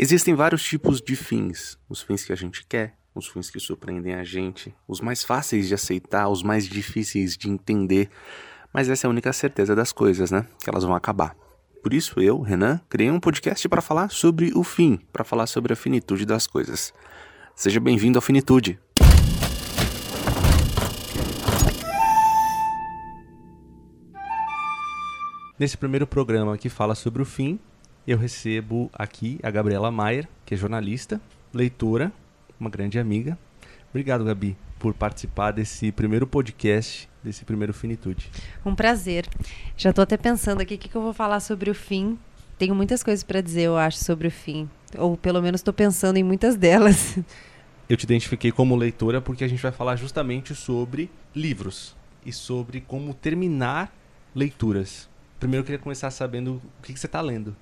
Existem vários tipos de fins. Os fins que a gente quer, os fins que surpreendem a gente, os mais fáceis de aceitar, os mais difíceis de entender. Mas essa é a única certeza das coisas, né? Que elas vão acabar. Por isso eu, Renan, criei um podcast para falar sobre o fim, para falar sobre a finitude das coisas. Seja bem-vindo à Finitude. Nesse primeiro programa que fala sobre o fim, eu recebo aqui a Gabriela Maier, que é jornalista, leitora, uma grande amiga. Obrigado, Gabi, por participar desse primeiro podcast, desse primeiro Finitude. Um prazer. Já estou até pensando aqui o que, que eu vou falar sobre o fim. Tenho muitas coisas para dizer, eu acho, sobre o fim. Ou pelo menos estou pensando em muitas delas. Eu te identifiquei como leitora porque a gente vai falar justamente sobre livros e sobre como terminar leituras. Primeiro eu queria começar sabendo o que, que você está lendo.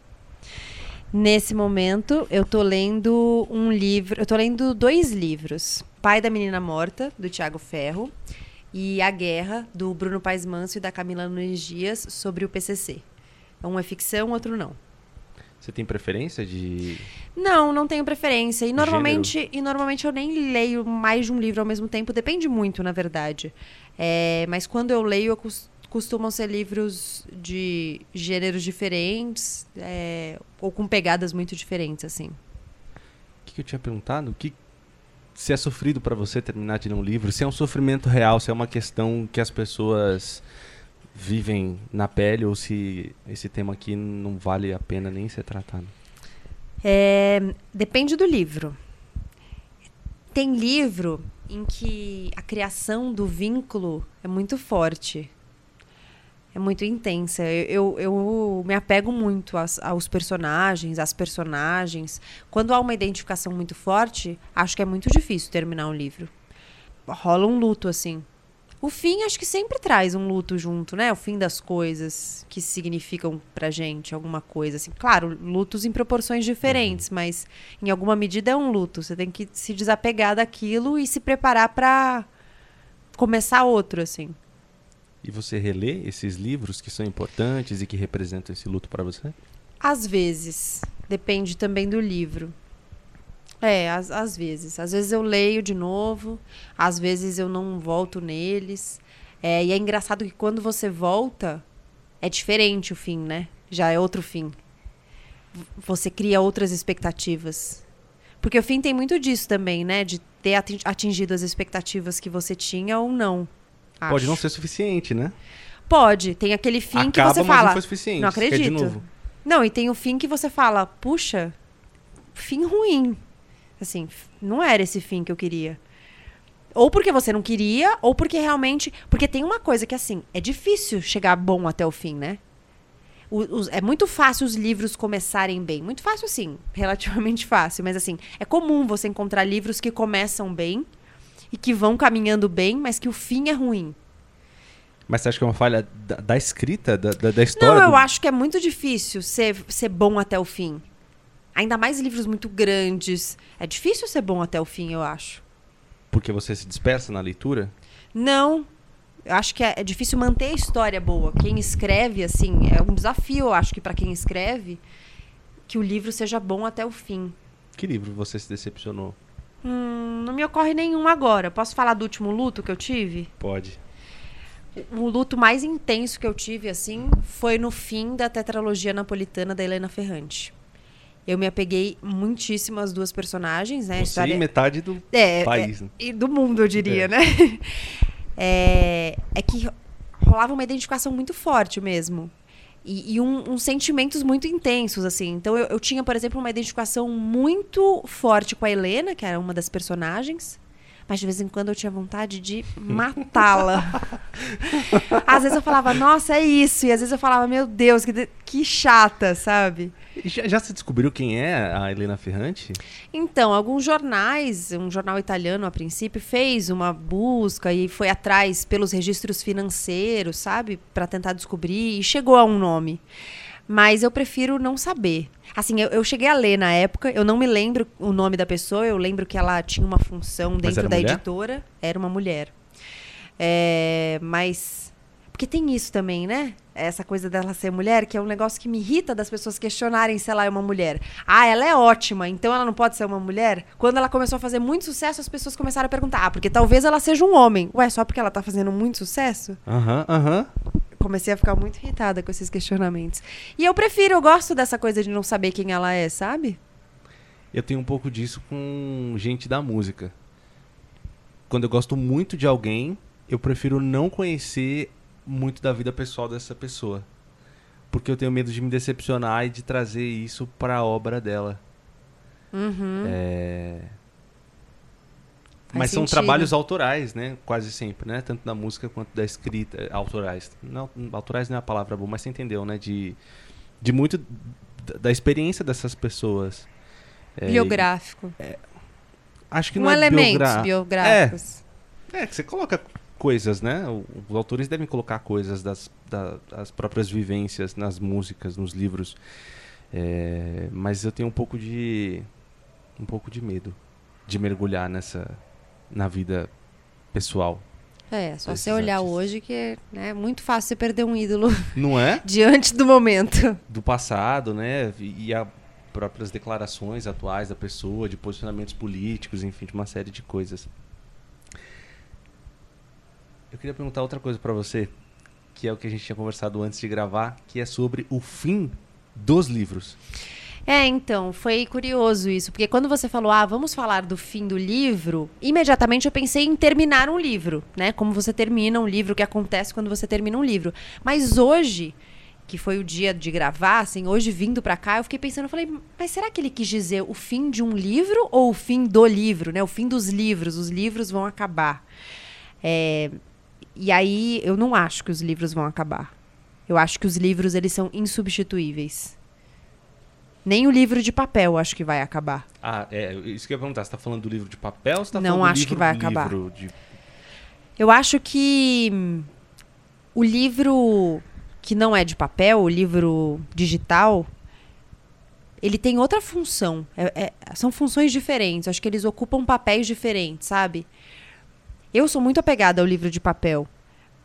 Nesse momento, eu tô lendo um livro. Eu tô lendo dois livros: Pai da Menina Morta, do Tiago Ferro, e A Guerra, do Bruno Paes Manso e da Camila Nunes Dias, sobre o PCC. Um é ficção, outro não. Você tem preferência de. Não, não tenho preferência. E normalmente, e normalmente eu nem leio mais de um livro ao mesmo tempo. Depende muito, na verdade. É, mas quando eu leio, eu costumo costumam ser livros de gêneros diferentes é, ou com pegadas muito diferentes, assim. O que, que eu tinha perguntado? Que se é sofrido para você terminar de ler um livro? Se é um sofrimento real? Se é uma questão que as pessoas vivem na pele ou se esse tema aqui não vale a pena nem ser tratado? É, depende do livro. Tem livro em que a criação do vínculo é muito forte é muito intensa. Eu, eu, eu me apego muito aos, aos, personagens, às personagens. Quando há uma identificação muito forte, acho que é muito difícil terminar um livro. Rola um luto, assim. O fim acho que sempre traz um luto junto, né? O fim das coisas que significam pra gente alguma coisa, assim. Claro, lutos em proporções diferentes, uhum. mas em alguma medida é um luto. Você tem que se desapegar daquilo e se preparar para começar outro, assim. E você relê esses livros que são importantes e que representam esse luto para você? Às vezes. Depende também do livro. É, às, vezes. Às vezes eu leio de novo, às vezes eu não volto neles. É, e é engraçado que quando você volta, é diferente o fim, né? Já é outro fim. Você cria outras expectativas. Porque o fim tem muito disso também, né? De ter atingido as expectativas que você tinha ou não. Acho. Pode não ser suficiente, né? Pode. Tem aquele fim Acaba, que você fala. Não, foi suficiente. não acredito. Não, e tem o fim que você fala, puxa, fim ruim. Assim, não era esse fim que eu queria. Ou porque você não queria, ou porque realmente. Porque tem uma coisa que, assim, é difícil chegar bom até o fim, né? O, os, é muito fácil os livros começarem bem. Muito fácil, sim. Relativamente fácil. Mas, assim, é comum você encontrar livros que começam bem e que vão caminhando bem, mas que o fim é ruim. Mas você acha que é uma falha da, da escrita, da, da, história? Não, eu do... acho que é muito difícil ser, ser bom até o fim. Ainda mais livros muito grandes. É difícil ser bom até o fim, eu acho. Porque você se dispersa na leitura? Não. Eu acho que é, é difícil manter a história boa. Quem escreve, assim, é um desafio, eu acho que para quem escreve, que o livro seja bom até o fim. Que livro você se decepcionou? Hum, não me ocorre nenhum agora. Posso falar do último luto que eu tive? Pode. O luto mais intenso que eu tive, assim, foi no fim da tetralogia napolitana da Helena Ferrante. Eu me apeguei muitíssimo às duas personagens, né? Você história... e metade do é, país. É, e do mundo, eu diria, é. né? É, é que rolava uma identificação muito forte mesmo e, e um, uns sentimentos muito intensos, assim. Então eu, eu tinha, por exemplo, uma identificação muito forte com a Helena, que era uma das personagens. Mas de vez em quando eu tinha vontade de matá-la. Às vezes eu falava, nossa, é isso. E às vezes eu falava, meu Deus, que, que chata, sabe? Já, já se descobriu quem é a Helena Ferrante? Então, alguns jornais, um jornal italiano a princípio, fez uma busca e foi atrás pelos registros financeiros, sabe? para tentar descobrir e chegou a um nome. Mas eu prefiro não saber. Assim, eu, eu, cheguei a ler na época, eu não me lembro o nome da pessoa, eu lembro que ela tinha uma função dentro da mulher? editora. Era uma mulher. É, mas. Porque tem isso também, né? essa coisa dela ser mulher, que é um negócio que me irrita das pessoas questionarem se ela é uma mulher. Ah, ela é ótima, então ela não pode ser uma mulher? Quando ela começou a fazer muito sucesso, as pessoas começaram a perguntar: ah, porque talvez ela seja um homem. Ué, só porque ela tá fazendo muito sucesso? Aham, aham. Comecei a ficar muito irritada com esses questionamentos. E eu prefiro, eu gosto dessa coisa de não saber quem ela é, sabe? Eu tenho um pouco disso com gente da música. Quando eu gosto muito de alguém, eu prefiro não conhecer muito da vida pessoal dessa pessoa. Porque eu tenho medo de me decepcionar e de trazer isso para a obra dela. Uhum. É... Mas são sentido. trabalhos autorais, né? Quase sempre, né? Tanto da música quanto da escrita. Autorais. Não, autorais não é a palavra boa, mas você entendeu, né? De, de muito da- experiência dessas pessoas. É, Biográfico. Acho que Com não é elementos biogra- biográficos. É, é, que você coloca coisas, né? Os autores devem colocar coisas das, da- das próprias vivências nas músicas, nos livros. É, mas eu tenho um pouco de um pouco de medo de mergulhar nessa na vida pessoal. É, só você olhar artistas. hoje que é né, muito fácil você perder um ídolo Não é? diante do momento. Do passado, né? E as próprias declarações atuais da pessoa, de posicionamentos políticos, enfim, de uma série de coisas. Eu queria perguntar outra coisa pra você, que é o que a gente tinha conversado antes de gravar, que é sobre o fim dos livros. É, então, foi curioso isso, porque quando você falou, ah, vamos falar do fim do livro, imediatamente eu pensei em terminar um livro, né? Como você termina um livro, o que acontece quando você termina um livro. Mas hoje, que foi o dia de gravar, assim, hoje vindo pra cá, eu fiquei pensando, eu falei, mas será que ele quis dizer o fim de um livro ou o fim do livro, né? O fim dos livros, os livros vão acabar. É, e aí, eu não acho que os livros vão acabar. Eu acho que os livros, eles são insubstituíveis. Nem o livro de papel acho que vai acabar. Ah, é, isso que eu ia perguntar, você tá falando do livro de papel ou você tá Não falando do acho livro, que vai acabar. de... Eu acho que o livro que não é de papel, o livro digital, ele tem outra função. É- é- são funções diferentes. Acho que eles ocupam papéis diferentes, sabe? Eu sou muito apegada ao livro de papel.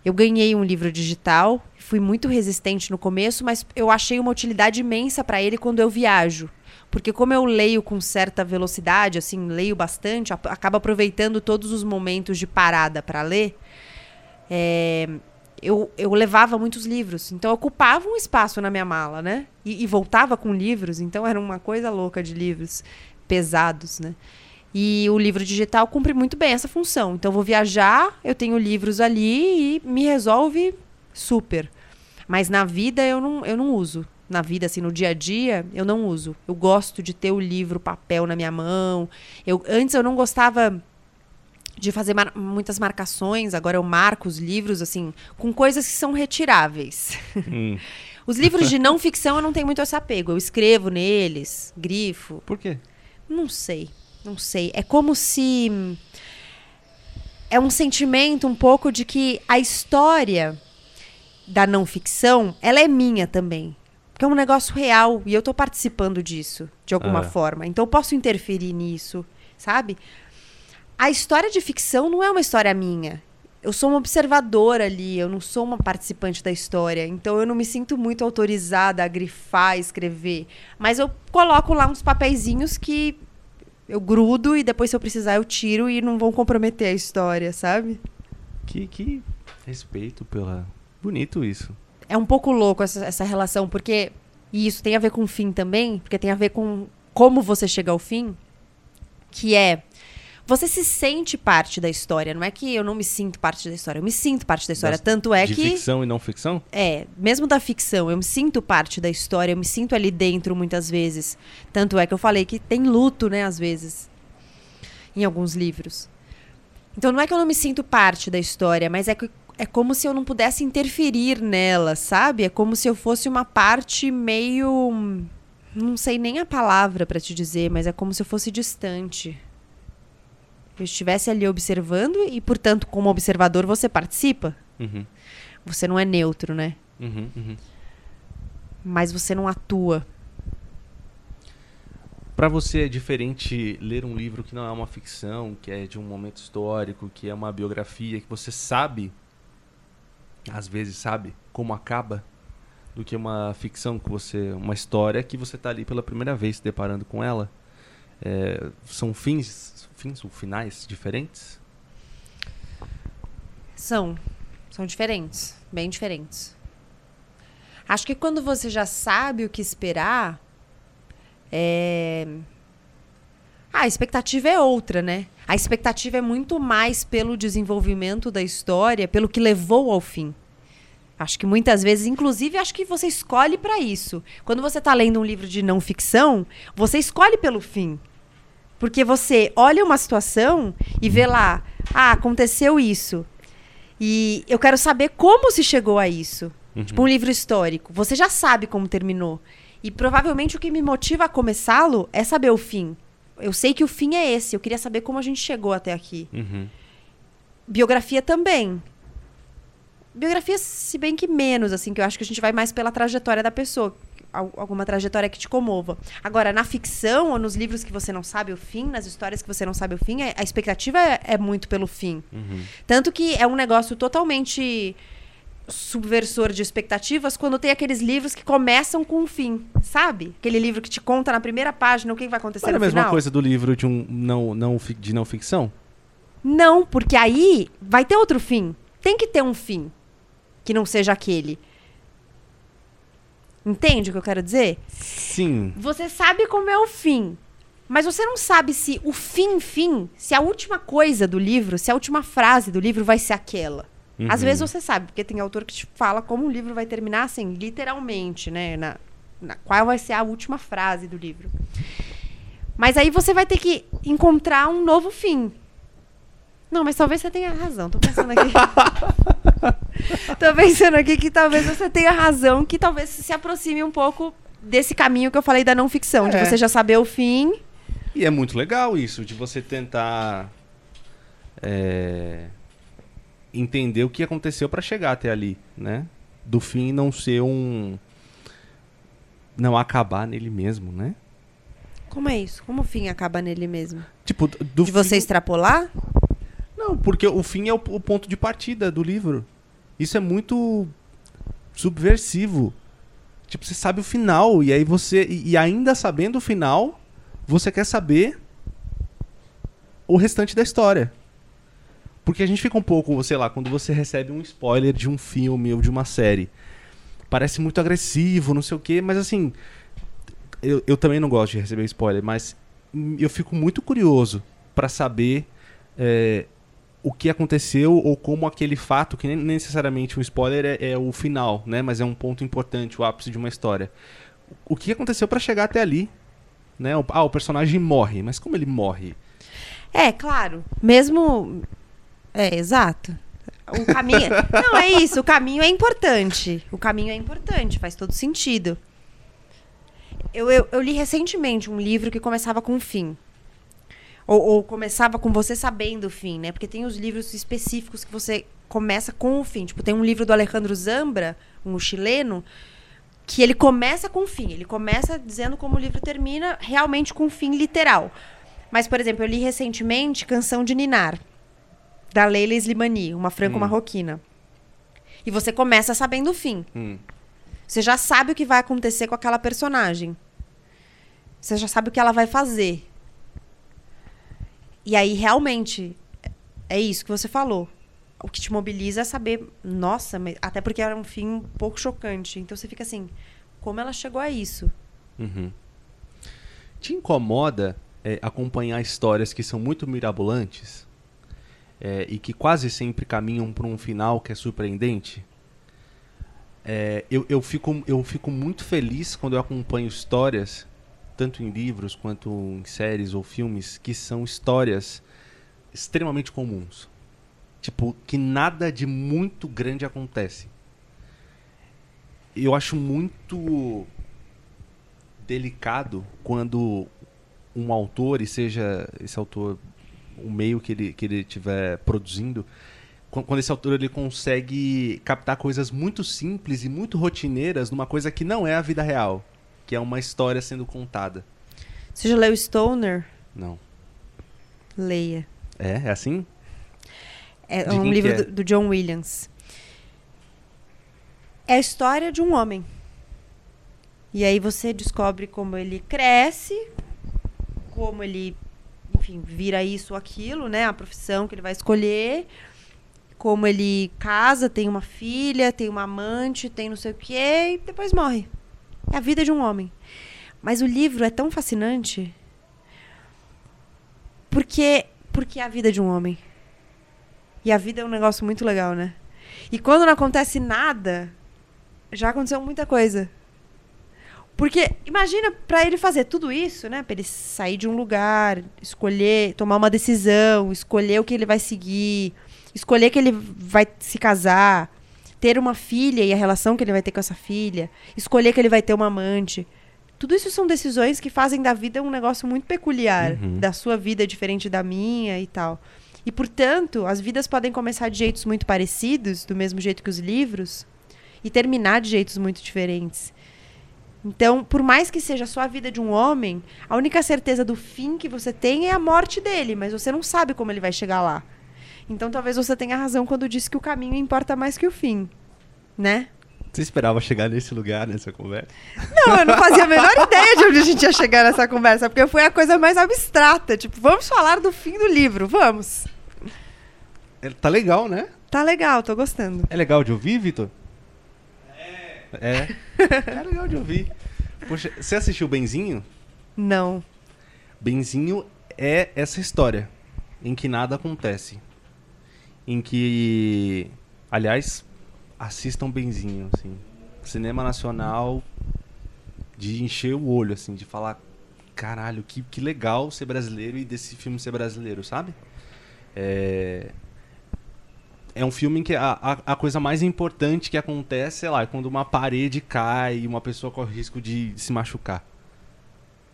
Eu ganhei um livro digital, fui muito resistente no começo, mas eu achei uma utilidade imensa para ele quando eu viajo. Porque como eu leio com certa velocidade, assim, leio bastante, acabo aproveitando todos os momentos de parada para ler. é, eu, eu levava muitos livros, então ocupava um espaço na minha mala, né? E, e voltava com livros, então era uma coisa louca de livros pesados, né? E o livro digital cumpre muito bem essa função. Então, eu vou viajar, eu tenho livros ali e me resolve super. Mas na vida eu não, eu não uso. Na vida, assim, no dia a dia, eu não uso. Eu gosto de ter o livro, papel na minha mão. Eu, antes eu não gostava de fazer mar- muitas marcações, agora eu marco os livros, assim, com coisas que são retiráveis. Hum, Os livros de não ficção eu não tenho muito esse apego. Eu escrevo neles, grifo, por quê? não sei, não sei. É como se é um sentimento um pouco de que a história da não ficção, ela é minha também. Porque é um negócio real e eu tô participando disso de alguma Ah. forma. Então eu posso interferir nisso, sabe? A história de ficção não é uma história minha. Eu sou uma observadora ali, eu não sou uma participante da história. Então eu não me sinto muito autorizada a grifar, escrever. Mas eu coloco lá uns papeizinhos que eu grudo e depois, se eu precisar, eu tiro e não vão comprometer a história, sabe? Que, que respeito pela... Bonito isso. É um pouco louco essa, essa relação, porque. E isso tem a ver com o fim também, porque tem a ver com como você chega ao fim, que é. Você se sente parte da história, não é que eu não me sinto parte da história, eu me sinto parte da história. Das- Tanto é de que. ficção e não ficção? É, mesmo da ficção, eu me sinto parte da história, eu me sinto ali dentro muitas vezes. Tanto é que eu falei que tem luto, né, às vezes, em alguns livros. Então não é que eu não me sinto parte da história, mas é que é como se eu não pudesse interferir nela, sabe? É como se eu fosse uma parte meio não sei nem a palavra pra te dizer, mas é como se eu fosse distante. Eu estivesse ali observando e, portanto, como observador, você participa. Uhum, Você não é neutro, né? uhum, uhum. mas você não atua. Pra você é diferente ler um livro que não é uma ficção, que é de um momento histórico, que é uma biografia, que você sabe, às vezes sabe, como acaba? do que uma ficção que você, uma história que você está ali pela primeira vez se deparando com ela. É, são fins, fins ou finais diferentes? São, são diferentes, bem diferentes. Acho que quando você já sabe o que esperar, é... A expectativa é outra, né? A expectativa é muito mais pelo desenvolvimento da história, pelo que levou ao fim. Acho que muitas vezes, inclusive, acho que você escolhe para isso. Quando você está lendo um livro de não ficção, você escolhe pelo fim. Porque você olha uma situação e vê lá, ah, aconteceu isso. E eu quero saber como se chegou a isso. Uhum. Tipo um livro histórico. Você já sabe como terminou. E provavelmente o que me motiva a começá-lo é saber o fim. Eu sei que o fim é esse. Eu queria saber como a gente chegou até aqui. Uhum. Biografia também. Biografia, se bem que menos, assim, que eu acho que a gente vai mais pela trajetória da pessoa. Alguma trajetória que te comova. Agora, na ficção ou nos livros que você não sabe o fim, nas histórias que você não sabe o fim, a expectativa é, é muito pelo fim. Uhum. Tanto que é um negócio totalmente subversor de expectativas quando tem aqueles livros que começam com um fim, sabe? Aquele livro que te conta na primeira página o que vai acontecer Mas no final. É a mesma final. coisa do livro de um não, não, de não ficção? Não, porque aí vai ter outro fim. Tem que ter um fim que não seja aquele. Entende o que eu quero dizer? Sim. Você sabe como é o fim, mas você não sabe se o fim, fim, se a última coisa do livro, se a última frase do livro vai ser aquela. Uhum. Às vezes você sabe, porque tem autor que te fala como o livro vai terminar, assim, literalmente, né? Na, na, qual vai ser a última frase do livro. Mas aí você vai ter que encontrar um novo fim. Não, mas talvez você tenha razão. Tô pensando aqui. Tô pensando aqui que talvez você tenha razão, que talvez se aproxime um pouco desse caminho que eu falei da não ficção, é. de você já saber o fim. E é muito legal isso, de você tentar é, entender o que aconteceu para chegar até ali, né? Do fim não ser um. Não acabar nele mesmo, né? Como é isso? Como o fim acaba nele mesmo? Tipo, do de você extrapolar? Não, porque o fim é o, o ponto de partida do livro. Isso é muito subversivo. Tipo, você sabe o final e aí você e, e ainda sabendo o final, você quer saber o restante da história. Porque a gente fica um pouco, sei lá, quando você recebe um spoiler de um filme ou de uma série. Parece muito agressivo, não sei o quê, mas assim. Eu, eu também não gosto de receber spoiler, mas eu fico muito curioso para saber é, o que aconteceu ou como aquele fato, que nem necessariamente um spoiler é, é, o final, né? Mas é um ponto importante, o ápice de uma história. O que aconteceu para chegar até ali? Né? Ah, o personagem morre, mas como ele morre? É, claro. Mesmo. É, exato. O caminho. Não, é isso. O caminho é importante. O caminho é importante, faz todo sentido. Eu, eu, eu li recentemente um livro que começava com um fim. Ou, ou, começava com você sabendo o fim, né? Porque tem os livros específicos que você começa com o fim. Tipo, tem um livro do Alejandro Zambra, um chileno, que ele começa com o fim. Ele começa dizendo como o livro termina, realmente com um fim literal. Mas, por exemplo, eu li recentemente Canção de Ninar, da Leila Slimani, uma franco-marroquina. Hum. E você começa sabendo o fim. Hum. Você já sabe o que vai acontecer com aquela personagem. Você já sabe o que ela vai fazer. E aí, realmente, é isso que você falou. O que te mobiliza é saber, nossa, até porque era um fim um pouco chocante. Então você fica assim, como ela chegou a isso? Uhum. Te incomoda é, acompanhar histórias que são muito mirabolantes é, e que quase sempre caminham para um final que é surpreendente? É, eu, eu, fico, eu fico muito feliz quando eu acompanho histórias tanto em livros quanto em séries ou filmes, que são histórias extremamente comuns. Tipo, que nada de muito grande acontece. Eu acho muito delicado quando um autor, e seja esse autor o meio que ele que ele estiver produzindo, quando esse autor ele consegue captar coisas muito simples e muito rotineiras numa coisa que não é a vida real que é uma história sendo contada. Você já leu Stoner? Não. Leia. É? É assim? É De um livro é? do, do John Williams. É a história de um homem. E aí você descobre como ele cresce, como ele, enfim, vira isso ou aquilo, né? A profissão que ele vai escolher, como ele casa, tem uma filha, tem uma amante, tem não sei o quê, e depois morre. É a vida de um homem. Mas o livro é tão fascinante porque porque é a vida de um homem. E a vida é um negócio muito legal, né? E quando não acontece nada, já aconteceu muita coisa. Porque imagina para ele fazer tudo isso, né? Para ele sair de um lugar, escolher, tomar uma decisão, escolher o que ele vai seguir, escolher que ele vai se casar, ter uma filha e a relação que ele vai ter com essa filha, escolher que ele vai ter uma amante. Tudo isso são decisões que fazem da vida um negócio muito peculiar, Uhum. da sua vida diferente da minha e tal. E portanto, as vidas podem começar de jeitos muito parecidos, do mesmo jeito que os livros, e terminar de jeitos muito diferentes. Então, por mais que seja só a vida de um homem, a única certeza do fim que você tem é a morte dele, mas você não sabe como ele vai chegar lá. Então, talvez você tenha razão quando disse que o caminho importa mais que o fim, né? Você esperava chegar nesse lugar, nessa conversa? Não, eu não fazia a menor ideia de onde a gente ia chegar nessa conversa, porque foi a coisa mais abstrata. Tipo, vamos falar do fim do livro, vamos. É, Tá legal, né? Tá legal, tô gostando. É legal de ouvir, Vitor? É. É legal de ouvir. Poxa, você assistiu Benzinho? Não. Benzinho é essa história em que nada acontece. Em que. Aliás, assistam Benzinho, assim. Cinema nacional de encher o olho, assim, de falar. Caralho, que, que legal ser brasileiro e desse filme ser brasileiro, sabe? É. É um filme em que a, a, a coisa mais importante que acontece, sei lá, é quando uma parede cai e uma pessoa corre risco de se machucar.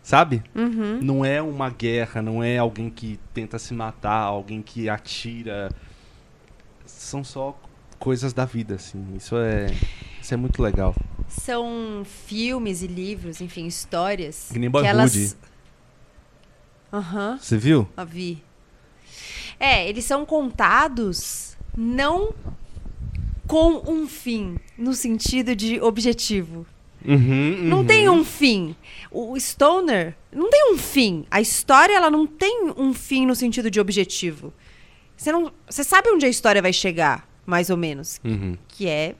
Sabe? Uhum. Não é uma guerra, não é alguém que tenta se matar, alguém que atira. São só coisas da vida, assim. Isso é, isso é muito legal. São filmes e livros, enfim, histórias. Que nem Boyhood. elas... Aham. Você viu? A vi. É, eles são contados não com um fim, no sentido de objetivo. Uhum, Não tem um fim. O Stoner não tem um fim. A história ela não tem um fim no sentido de objetivo. Você não, você sabe onde a história vai chegar, mais ou menos, Uhum. que é,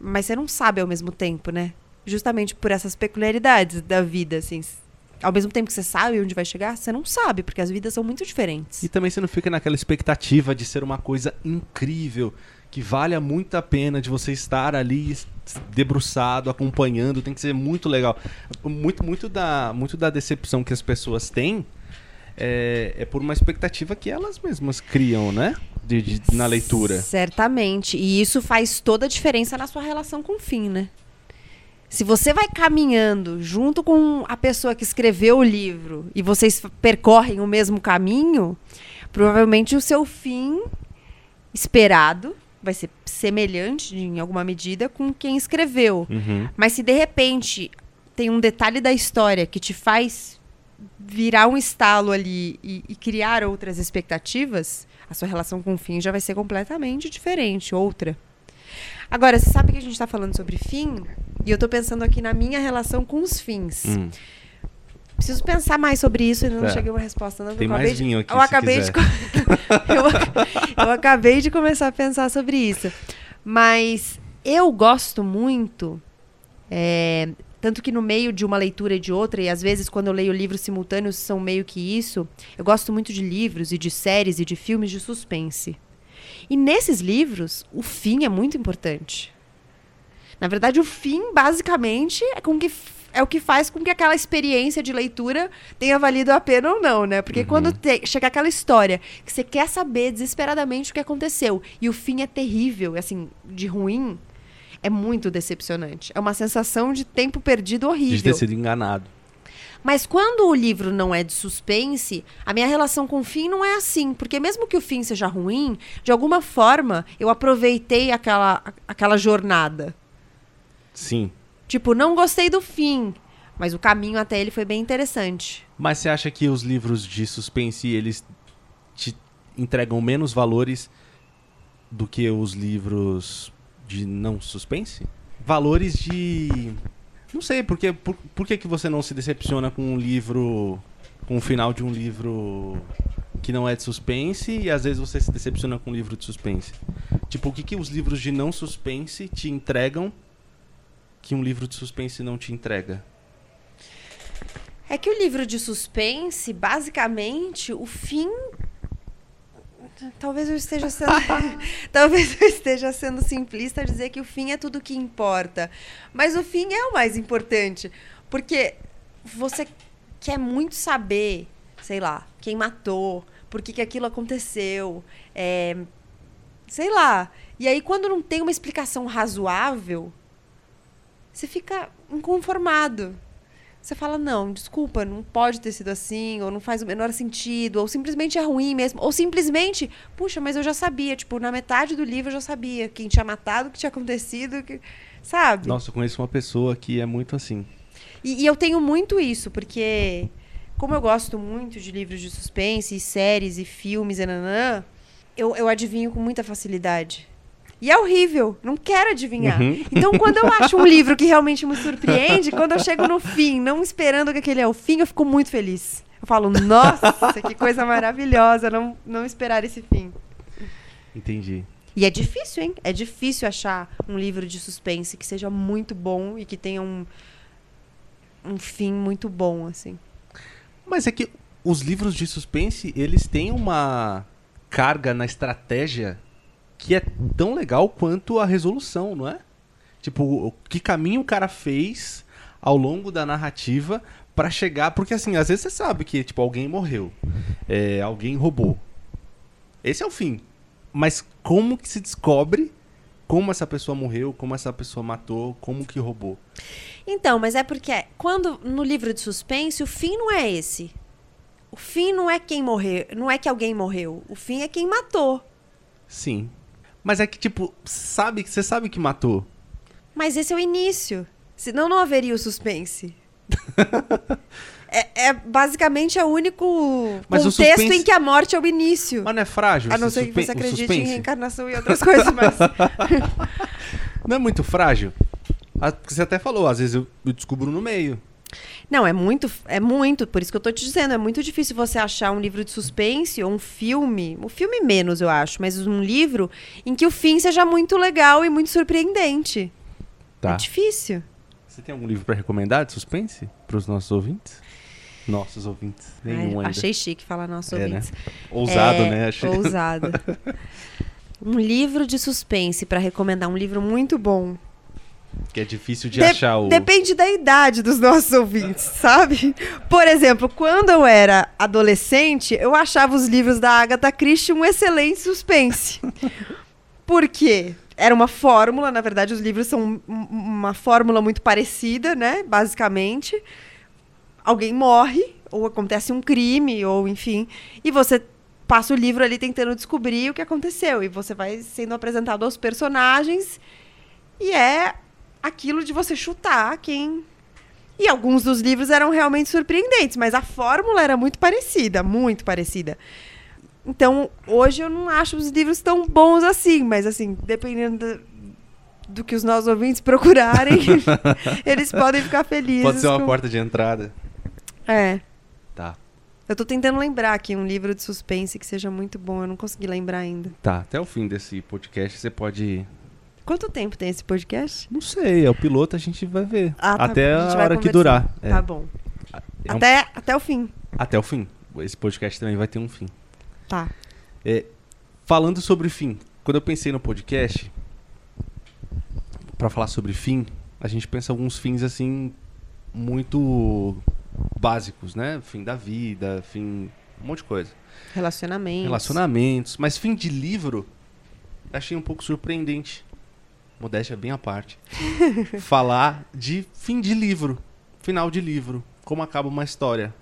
mas você não sabe ao mesmo tempo, né? Justamente por essas peculiaridades da vida, assim. Ao mesmo tempo que você sabe onde vai chegar, você não sabe, porque as vidas são muito diferentes. E também você não fica naquela expectativa de ser uma coisa incrível, que valha muito a pena de você estar ali debruçado, acompanhando, tem que ser muito legal. Muito, muito, da, muito da decepção que as pessoas têm é, é por uma expectativa que elas mesmas criam, né? De, de- na leitura. Certamente. E isso faz toda a diferença na sua relação com o fim, né? Se você vai caminhando junto com a pessoa que escreveu o livro e vocês percorrem o mesmo caminho, provavelmente o seu fim esperado vai ser semelhante em alguma medida com quem escreveu. Uhum. Mas se de repente tem um detalhe da história que te faz virar um estalo ali e, e criar outras expectativas, a sua relação com o fim já vai ser completamente diferente, outra. Agora, você sabe que a gente está falando sobre fim, e eu estou pensando aqui na minha relação com os fins. Hum. Preciso pensar mais sobre isso, ainda não É. cheguei a uma resposta. Não, Tem eu mais de- vinho aqui, Eu acabei quiser. de. eu, eu acabei de começar a pensar sobre isso. Mas eu gosto muito. é, tanto que no meio de uma leitura e de outra, e às vezes quando eu leio livros simultâneos são meio que isso, eu gosto muito de livros e de séries e de filmes de suspense. E nesses livros, o fim é muito importante. Na verdade, o fim, basicamente, é, com que, é o que faz com que aquela experiência de leitura tenha valido a pena ou não, né? Porque quando te- chega aquela história que você quer saber desesperadamente o que aconteceu e o fim é terrível, assim, de ruim, é muito decepcionante. É uma sensação de tempo perdido De horrível. ter sido enganado. Mas quando o livro não é de suspense, a minha relação com o fim não é assim. Porque mesmo que o fim seja ruim, de alguma forma eu aproveitei aquela, aquela jornada. Sim. Tipo, não gostei do fim, mas o caminho até ele foi bem interessante. Mas você acha que os livros de suspense, eles te entregam menos valores do que os livros de não suspense? Valores de... Não sei, porque, por, por que, que você não se decepciona com um livro. com o final de um livro que não é de suspense e às vezes você se decepciona com um livro de suspense? Tipo, o que, que os livros de não suspense te entregam que um livro de suspense não te entrega? É que o livro de suspense, basicamente, o fim. Talvez eu esteja sendo. Talvez eu esteja sendo simplista dizer que o fim é tudo que importa. Mas o fim é o mais importante. Porque você quer muito saber, sei lá, quem matou, por que, que aquilo aconteceu. É, sei lá. E aí, quando não tem uma explicação razoável, você fica inconformado. Você fala, não, desculpa, não pode ter sido assim, ou não faz o menor sentido, ou simplesmente é ruim mesmo, ou simplesmente, puxa, mas eu já sabia, tipo, na metade do livro eu já sabia quem tinha matado, o que tinha acontecido, que... sabe? Nossa, eu conheço uma pessoa que é muito assim. E, e eu tenho muito isso, porque como eu gosto muito de livros de suspense, e séries e filmes, e nanã, eu, eu adivinho com muita facilidade. E é horrível, não quero adivinhar. Uhum. Então, quando eu acho um livro que realmente me surpreende, quando eu chego no fim, não esperando que aquele é o fim, eu fico muito feliz. Eu falo, nossa, que coisa maravilhosa, não, não esperar esse fim. Entendi. E é difícil, hein? É difícil achar um livro de suspense que seja muito bom e que tenha um, um fim muito bom, assim. Mas é que os livros de suspense, eles têm uma carga na estratégia que é tão legal quanto a resolução, não é? Tipo, o que caminho o cara fez ao longo da narrativa pra chegar, porque assim, às vezes você sabe que tipo alguém morreu, é, alguém roubou. Esse é o fim. Mas como que se descobre como essa pessoa morreu, como essa pessoa matou, como que roubou? Então, mas é porque quando no livro de suspense o fim não é esse. O fim não é quem morreu, não é que alguém morreu. O fim é quem matou. Sim. Mas é que tipo, sabe, você sabe que matou. Mas esse é o início. Senão não haveria o suspense. é, é basicamente o único Mas o contexto suspense- em que a morte é o início. Mas não é frágil? A não ser que você o acredite em reencarnação e outras coisas, mas. Não é muito frágil? Porque Você até falou, às vezes eu, eu descubro no meio. Não, é muito, é muito, por isso que eu tô te dizendo, é muito difícil você achar um livro de suspense ou um filme, o filme menos, eu acho, mas um livro em que o fim seja muito legal e muito surpreendente. Tá. É difícil. Você tem algum livro pra recomendar de suspense pros nossos ouvintes? Nossos ouvintes. Nenhum Ai, ainda. achei chique falar nossos É, né? ouvintes. Ousado, É, né? Achei... Ousado. um livro de suspense pra recomendar, um livro muito bom. Que é difícil de De- achar o... Depende da idade dos nossos ouvintes, sabe? Por exemplo, quando eu era adolescente, eu achava os livros da Agatha Christie um excelente suspense. Por quê? Era uma fórmula, na verdade, os livros são um- uma fórmula muito parecida, né? Basicamente. Alguém morre, ou acontece um crime, ou enfim. E você passa o livro ali tentando descobrir o que aconteceu. E você vai sendo apresentado aos personagens. E é aquilo de você chutar quem. E alguns dos livros eram realmente surpreendentes, mas a fórmula era muito parecida, muito parecida. Então, hoje eu não acho os livros tão bons assim, mas assim, dependendo do, que os nossos ouvintes procurarem, eles podem ficar felizes. Pode ser uma com- porta de entrada. É. Tá. Eu tô tentando lembrar aqui um livro de suspense que seja muito bom, eu não consegui lembrar ainda. Tá, até o fim desse podcast você pode... Quanto tempo tem esse podcast? Não sei, é o piloto, a gente vai ver. Ah, tá até bom, a a hora que durar. É. Tá bom. É um- Até, até o fim. Até o fim. Esse podcast também vai ter um fim. Tá. Falando sobre fim, quando eu pensei no podcast, pra falar sobre fim, a gente pensa alguns fins assim muito básicos, né? Fim da vida, fim um monte de coisa. Relacionamento. Relacionamentos, mas fim de livro achei um pouco surpreendente. Modéstia bem à parte. Falar de fim de livro, final de livro, como acaba uma história.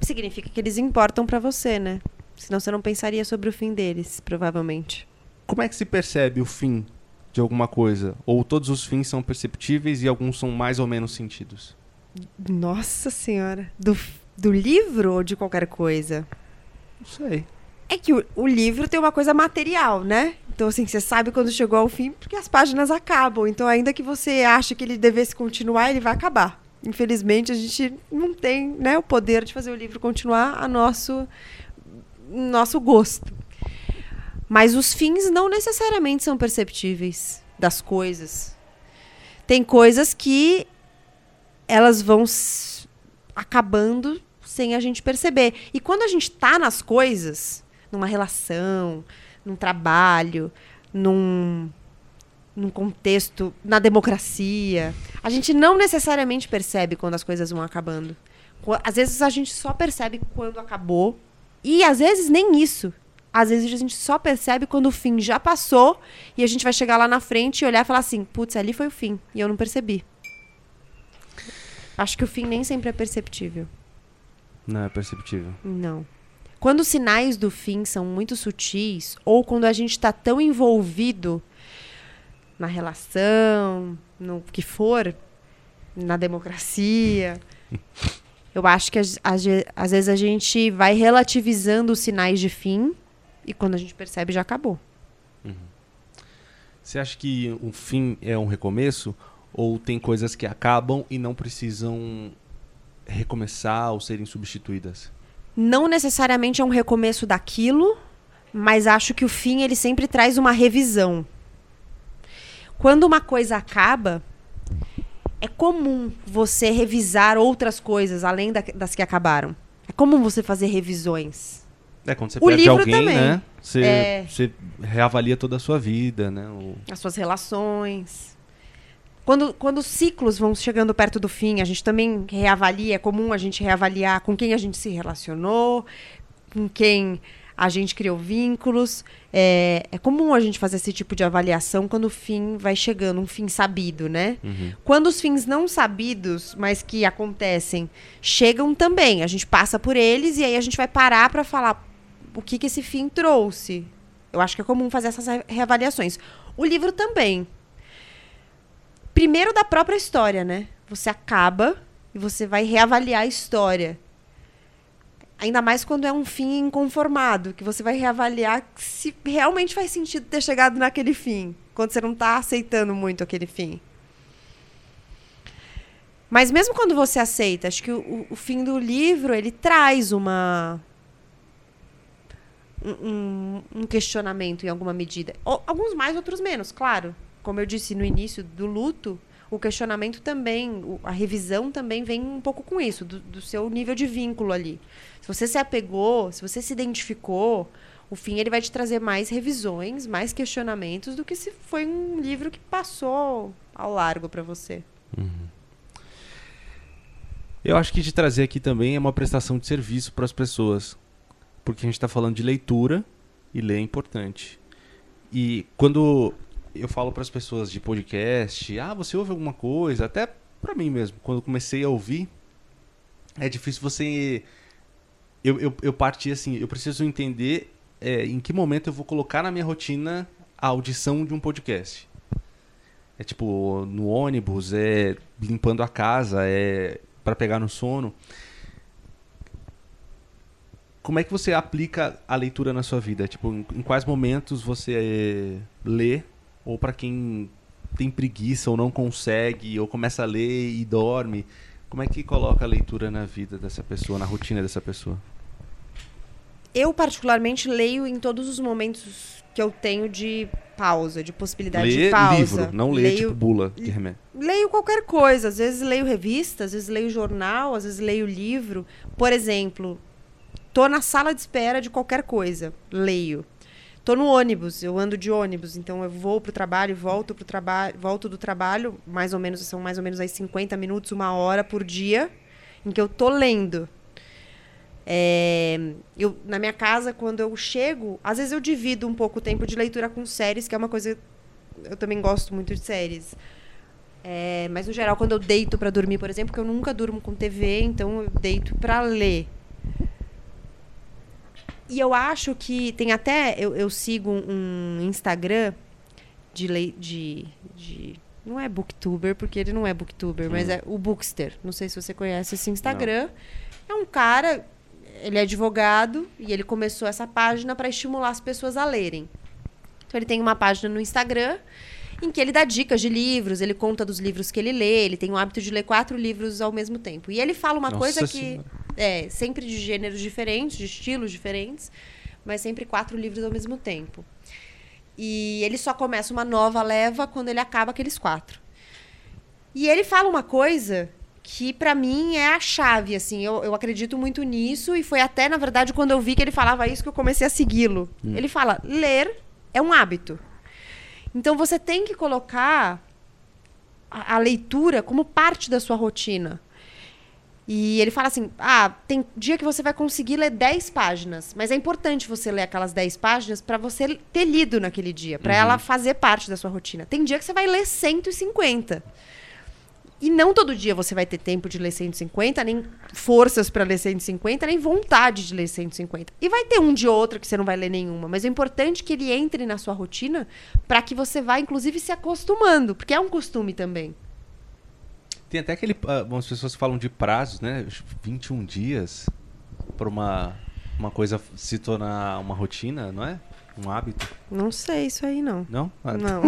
Significa que eles importam pra você, né? Senão você não pensaria sobre o fim deles, provavelmente. Como é que se percebe o fim de alguma coisa? Ou todos os fins são perceptíveis e alguns são mais ou menos sentidos? Nossa senhora. Do, do livro ou de qualquer coisa? Não sei. É que o, o livro tem uma coisa material, né? Então, assim, você sabe quando chegou ao fim, porque as páginas acabam. Então, ainda que você ache que ele devesse continuar, ele vai acabar. Infelizmente, a gente não tem né, o poder de fazer o livro continuar a nosso, nosso gosto. Mas os fins não necessariamente são perceptíveis das coisas. Tem coisas que elas vão acabando sem a gente perceber. E quando a gente está nas coisas, numa relação, num trabalho, num, num contexto, na democracia. A gente não necessariamente percebe quando as coisas vão acabando. Às vezes a gente só percebe quando acabou. E às vezes nem isso. Às vezes a gente só percebe quando o fim já passou e a gente vai chegar lá na frente e olhar e falar assim: putz, ali foi o fim e eu não percebi. Acho que o fim nem sempre é perceptível. Não é perceptível. Não. Quando os sinais do fim são muito sutis, ou quando a gente está tão envolvido na relação, no que for, na democracia, eu acho que às, vezes a gente vai relativizando os sinais de fim e quando a gente percebe já acabou. Uhum. Você acha que o fim é um recomeço? Ou tem coisas que acabam e não precisam recomeçar ou serem substituídas? Não necessariamente é um recomeço daquilo, mas acho que o fim ele sempre traz uma revisão. Quando uma coisa acaba, é comum você revisar outras coisas além da, das que acabaram. É comum você fazer revisões. É, quando você o perde alguém, também. né? Você, é... você reavalia toda a sua vida, né? O... As suas relações. Quando, quando os ciclos vão chegando perto do fim, a gente também reavalia, é comum a gente reavaliar com quem a gente se relacionou, com quem a gente criou vínculos. É, é comum a gente fazer esse tipo de avaliação quando o fim vai chegando, um fim sabido, né? Uhum. Quando os fins não sabidos, mas que acontecem, chegam também, a gente passa por eles e aí a gente vai parar para falar o que, que esse fim trouxe. Eu acho que é comum fazer essas reavaliações. O livro também primeiro da própria história, né? Você acaba e você vai reavaliar a história. Ainda mais quando é um fim inconformado, que você vai reavaliar se realmente faz sentido ter chegado naquele fim, quando você não está aceitando muito aquele fim. Mas mesmo quando você aceita, acho que o, o fim do livro ele traz uma um, um questionamento em alguma medida. alguns mais, outros menos, claro como eu disse no início do luto, o questionamento também, a revisão também vem um pouco com isso, do, do, seu nível de vínculo ali. Se você se apegou, se você se identificou, o fim ele vai te trazer mais revisões, mais questionamentos do que se foi um livro que passou ao largo para você. Uhum. Eu acho que te trazer aqui também é uma prestação de serviço para as pessoas, porque a gente está falando de leitura e ler é importante. E quando eu falo para as pessoas de podcast, ah, você ouve alguma coisa, até para mim mesmo, quando comecei a ouvir, é difícil você eu, eu, eu parti assim, eu preciso entender é, em que momento eu vou colocar na minha rotina a audição de um podcast. É tipo no ônibus, é limpando a casa, é para pegar no sono. Como é que você aplica a leitura na sua vida? Tipo, em, em quais momentos você é, lê ou para quem tem preguiça ou não consegue, ou começa a ler e dorme. Como é que coloca a leitura na vida dessa pessoa, na rotina dessa pessoa? Eu, particularmente, leio em todos os momentos que eu tenho de pausa, de possibilidade lê de pausa. livro, não lê leio, tipo bula de remédio. Leio qualquer coisa. Às vezes leio revista, às vezes leio jornal, às vezes leio livro. Por exemplo, tô na sala de espera de qualquer coisa, leio. Tô no ônibus, eu ando de ônibus, então eu vou pro trabalho, volto pro trabalho, volto do trabalho, mais ou menos são mais ou menos aí 50 minutos, uma hora por dia, em que eu tô lendo. É, eu, na minha casa, quando eu chego, às vezes eu divido um pouco o tempo de leitura com séries, que é uma coisa. Eu também gosto muito de séries. É, mas no geral, quando eu deito para dormir, por exemplo, que eu nunca durmo com TV, então eu deito para ler. E eu acho que tem até. Eu, eu sigo um Instagram de, lei, de, de. Não é booktuber, porque ele não é booktuber, hum. mas é o Bookster. Não sei se você conhece esse Instagram. Não. É um cara. ele é advogado e ele começou essa página para estimular as pessoas a lerem. Então ele tem uma página no Instagram em que ele dá dicas de livros, ele conta dos livros que ele lê, ele tem o hábito de ler quatro livros ao mesmo tempo. E ele fala uma Nossa coisa Senhora. que é sempre de gêneros diferentes, de estilos diferentes, mas sempre quatro livros ao mesmo tempo. E ele só começa uma nova leva quando ele acaba aqueles quatro. E ele fala uma coisa que pra mim é a chave, assim, eu, eu acredito muito nisso e foi até, na verdade, quando eu vi que ele falava isso que eu comecei a segui-lo. Ele fala, ler é um hábito. Então você tem que colocar a, a leitura como parte da sua rotina. E ele fala assim: ah, tem dia que você vai conseguir ler 10 páginas, mas é importante você ler aquelas 10 páginas para você ter lido naquele dia, para ela fazer parte da sua rotina. Tem dia que você vai ler 150. E não todo dia você vai ter tempo de ler 150, nem forças para ler 150, nem vontade de ler 150. E vai ter um de outro que você não vai ler nenhuma, mas é importante que ele entre na sua rotina para que você vá inclusive se acostumando, porque é um costume também. Tem até aquele. ah, Algumas pessoas falam de prazos, né? 21 dias para uma, uma coisa se tornar uma rotina, não é? Um hábito. Não sei isso aí não. Não? Ah, Não.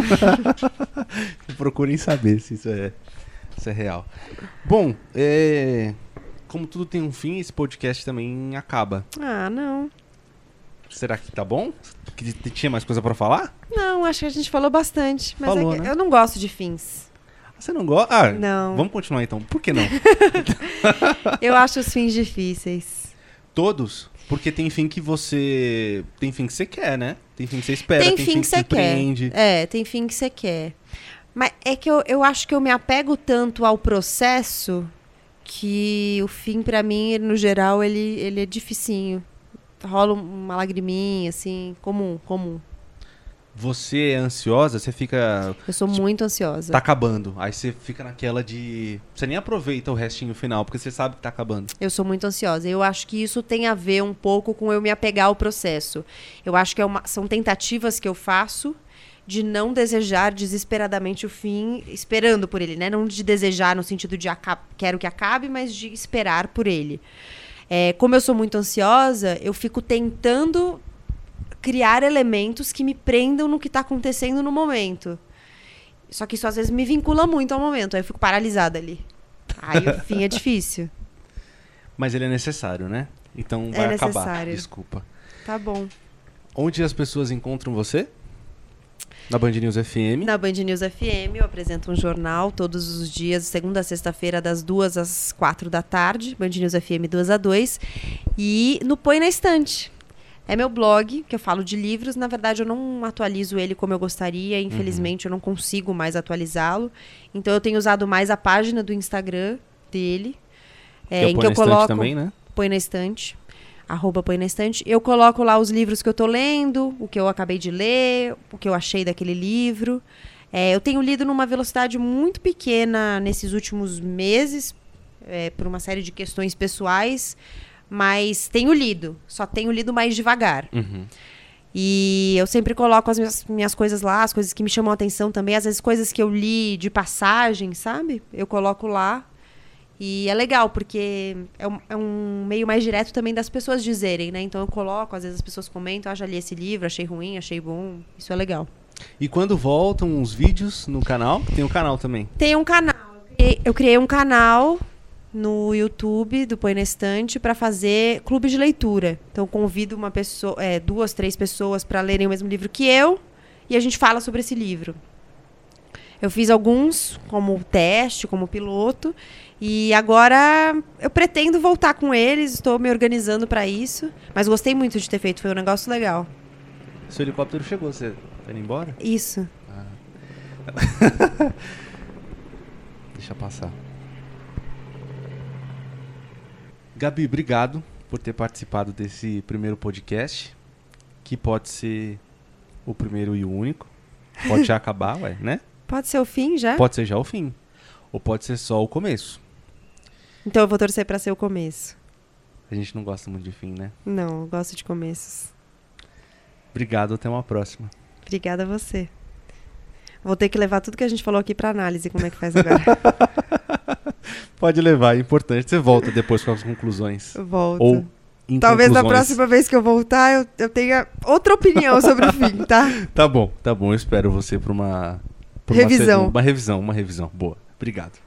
Procurem saber se isso é, se é real. Bom, é, como tudo tem um fim, esse podcast também acaba. ah, não. Será que tá bom? Que tinha mais coisa pra falar? Não, acho que a gente falou bastante, mas Falou, é né? eu não gosto de fins. Você não gosta? Ah, Não. Vamos continuar então. Por que não? Eu acho os fins difíceis. Todos? Porque tem fim que você. Tem fim que você quer, né? Tem fim que você espera, tem tem, fim que você quer. É, tem fim que você quer. Mas é que eu, eu acho que eu me apego tanto ao processo que o fim, pra mim, no geral, ele, ele é dificinho. Rola uma lagriminha, assim, comum, comum. Você é ansiosa, você fica. Eu sou muito ansiosa. Tá acabando. Aí você fica naquela de. Você nem aproveita o restinho final, porque você sabe que tá acabando. Eu sou muito ansiosa. Eu acho que isso tem a ver um pouco com eu me apegar ao processo. Eu acho que é uma- são tentativas que eu faço de não desejar desesperadamente o fim, esperando por ele, né? Não de desejar no sentido de aca- quero que acabe, mas de esperar por ele. É, como eu sou muito ansiosa, eu fico tentando criar elementos que me prendam no que está acontecendo no momento. Só que isso às vezes me vincula muito ao momento, aí eu fico paralisada ali. Aí o fim é difícil. Mas ele é necessário, né? Então É vai acabar. necessário. Desculpa. Tá bom. Onde as pessoas encontram você? Na Band News FM. Na Band News FM, eu apresento um jornal todos os dias, segunda a sexta-feira, das duas às quatro da tarde. Band News FM 2 a 2. E no Põe na Estante. É meu blog, que eu falo de livros. Na verdade, eu não atualizo ele como eu gostaria. Infelizmente, eu não consigo mais atualizá-lo. Então, eu tenho usado mais a página do Instagram dele. é, em que eu Põe na Estante coloco também, né? põe na estante, arroba põe na estante. Eu coloco lá os livros que eu tô lendo, o que eu acabei de ler, o que eu achei daquele livro. É, eu tenho lido numa velocidade muito pequena nesses últimos meses, é, por uma série de questões pessoais, mas tenho lido, só tenho lido mais devagar. Uhum. E eu sempre coloco as minhas, minhas coisas lá, as coisas que me chamam a atenção também, às vezes coisas que eu li de passagem, sabe? Eu coloco lá. E é legal, porque é um, é um meio mais direto também das pessoas dizerem, né? Então eu coloco, às vezes as pessoas comentam, ah, já li esse livro, achei ruim, achei bom. Isso é legal. E quando voltam os vídeos no canal, tem um canal também. Tem um canal. eu criei- Eu criei um canal no YouTube do Põe na Estante para fazer clube de leitura. Então convido uma pessoa, é, duas, três pessoas para lerem o mesmo livro que eu e a gente fala sobre esse livro. Eu fiz alguns como teste, como piloto, e agora eu pretendo voltar com eles, estou me organizando para isso, mas gostei muito de ter feito, foi um negócio legal. Seu helicóptero chegou, você tá indo embora? Isso. Deixa passar. Gabi, obrigado por ter participado desse primeiro podcast, que pode ser o primeiro e o único. Pode já acabar, ué, né? Pode ser o fim já? Pode ser já o fim. Ou pode ser só o começo. Então eu vou torcer para ser o começo. A gente não gosta muito de fim, né? Não, eu gosto de começos. Obrigado, até uma próxima. Obrigada a você. Vou ter que levar tudo que a gente falou aqui para análise, como é que faz agora. Pode levar, é importante. Você volta depois com as conclusões. Volto. Ou Talvez na próxima vez que eu voltar eu, eu tenha outra opinião sobre o fim, tá? Tá bom, tá bom. Eu espero você pra uma... pra Revisão. uma revisão, uma revisão. Boa. Obrigado.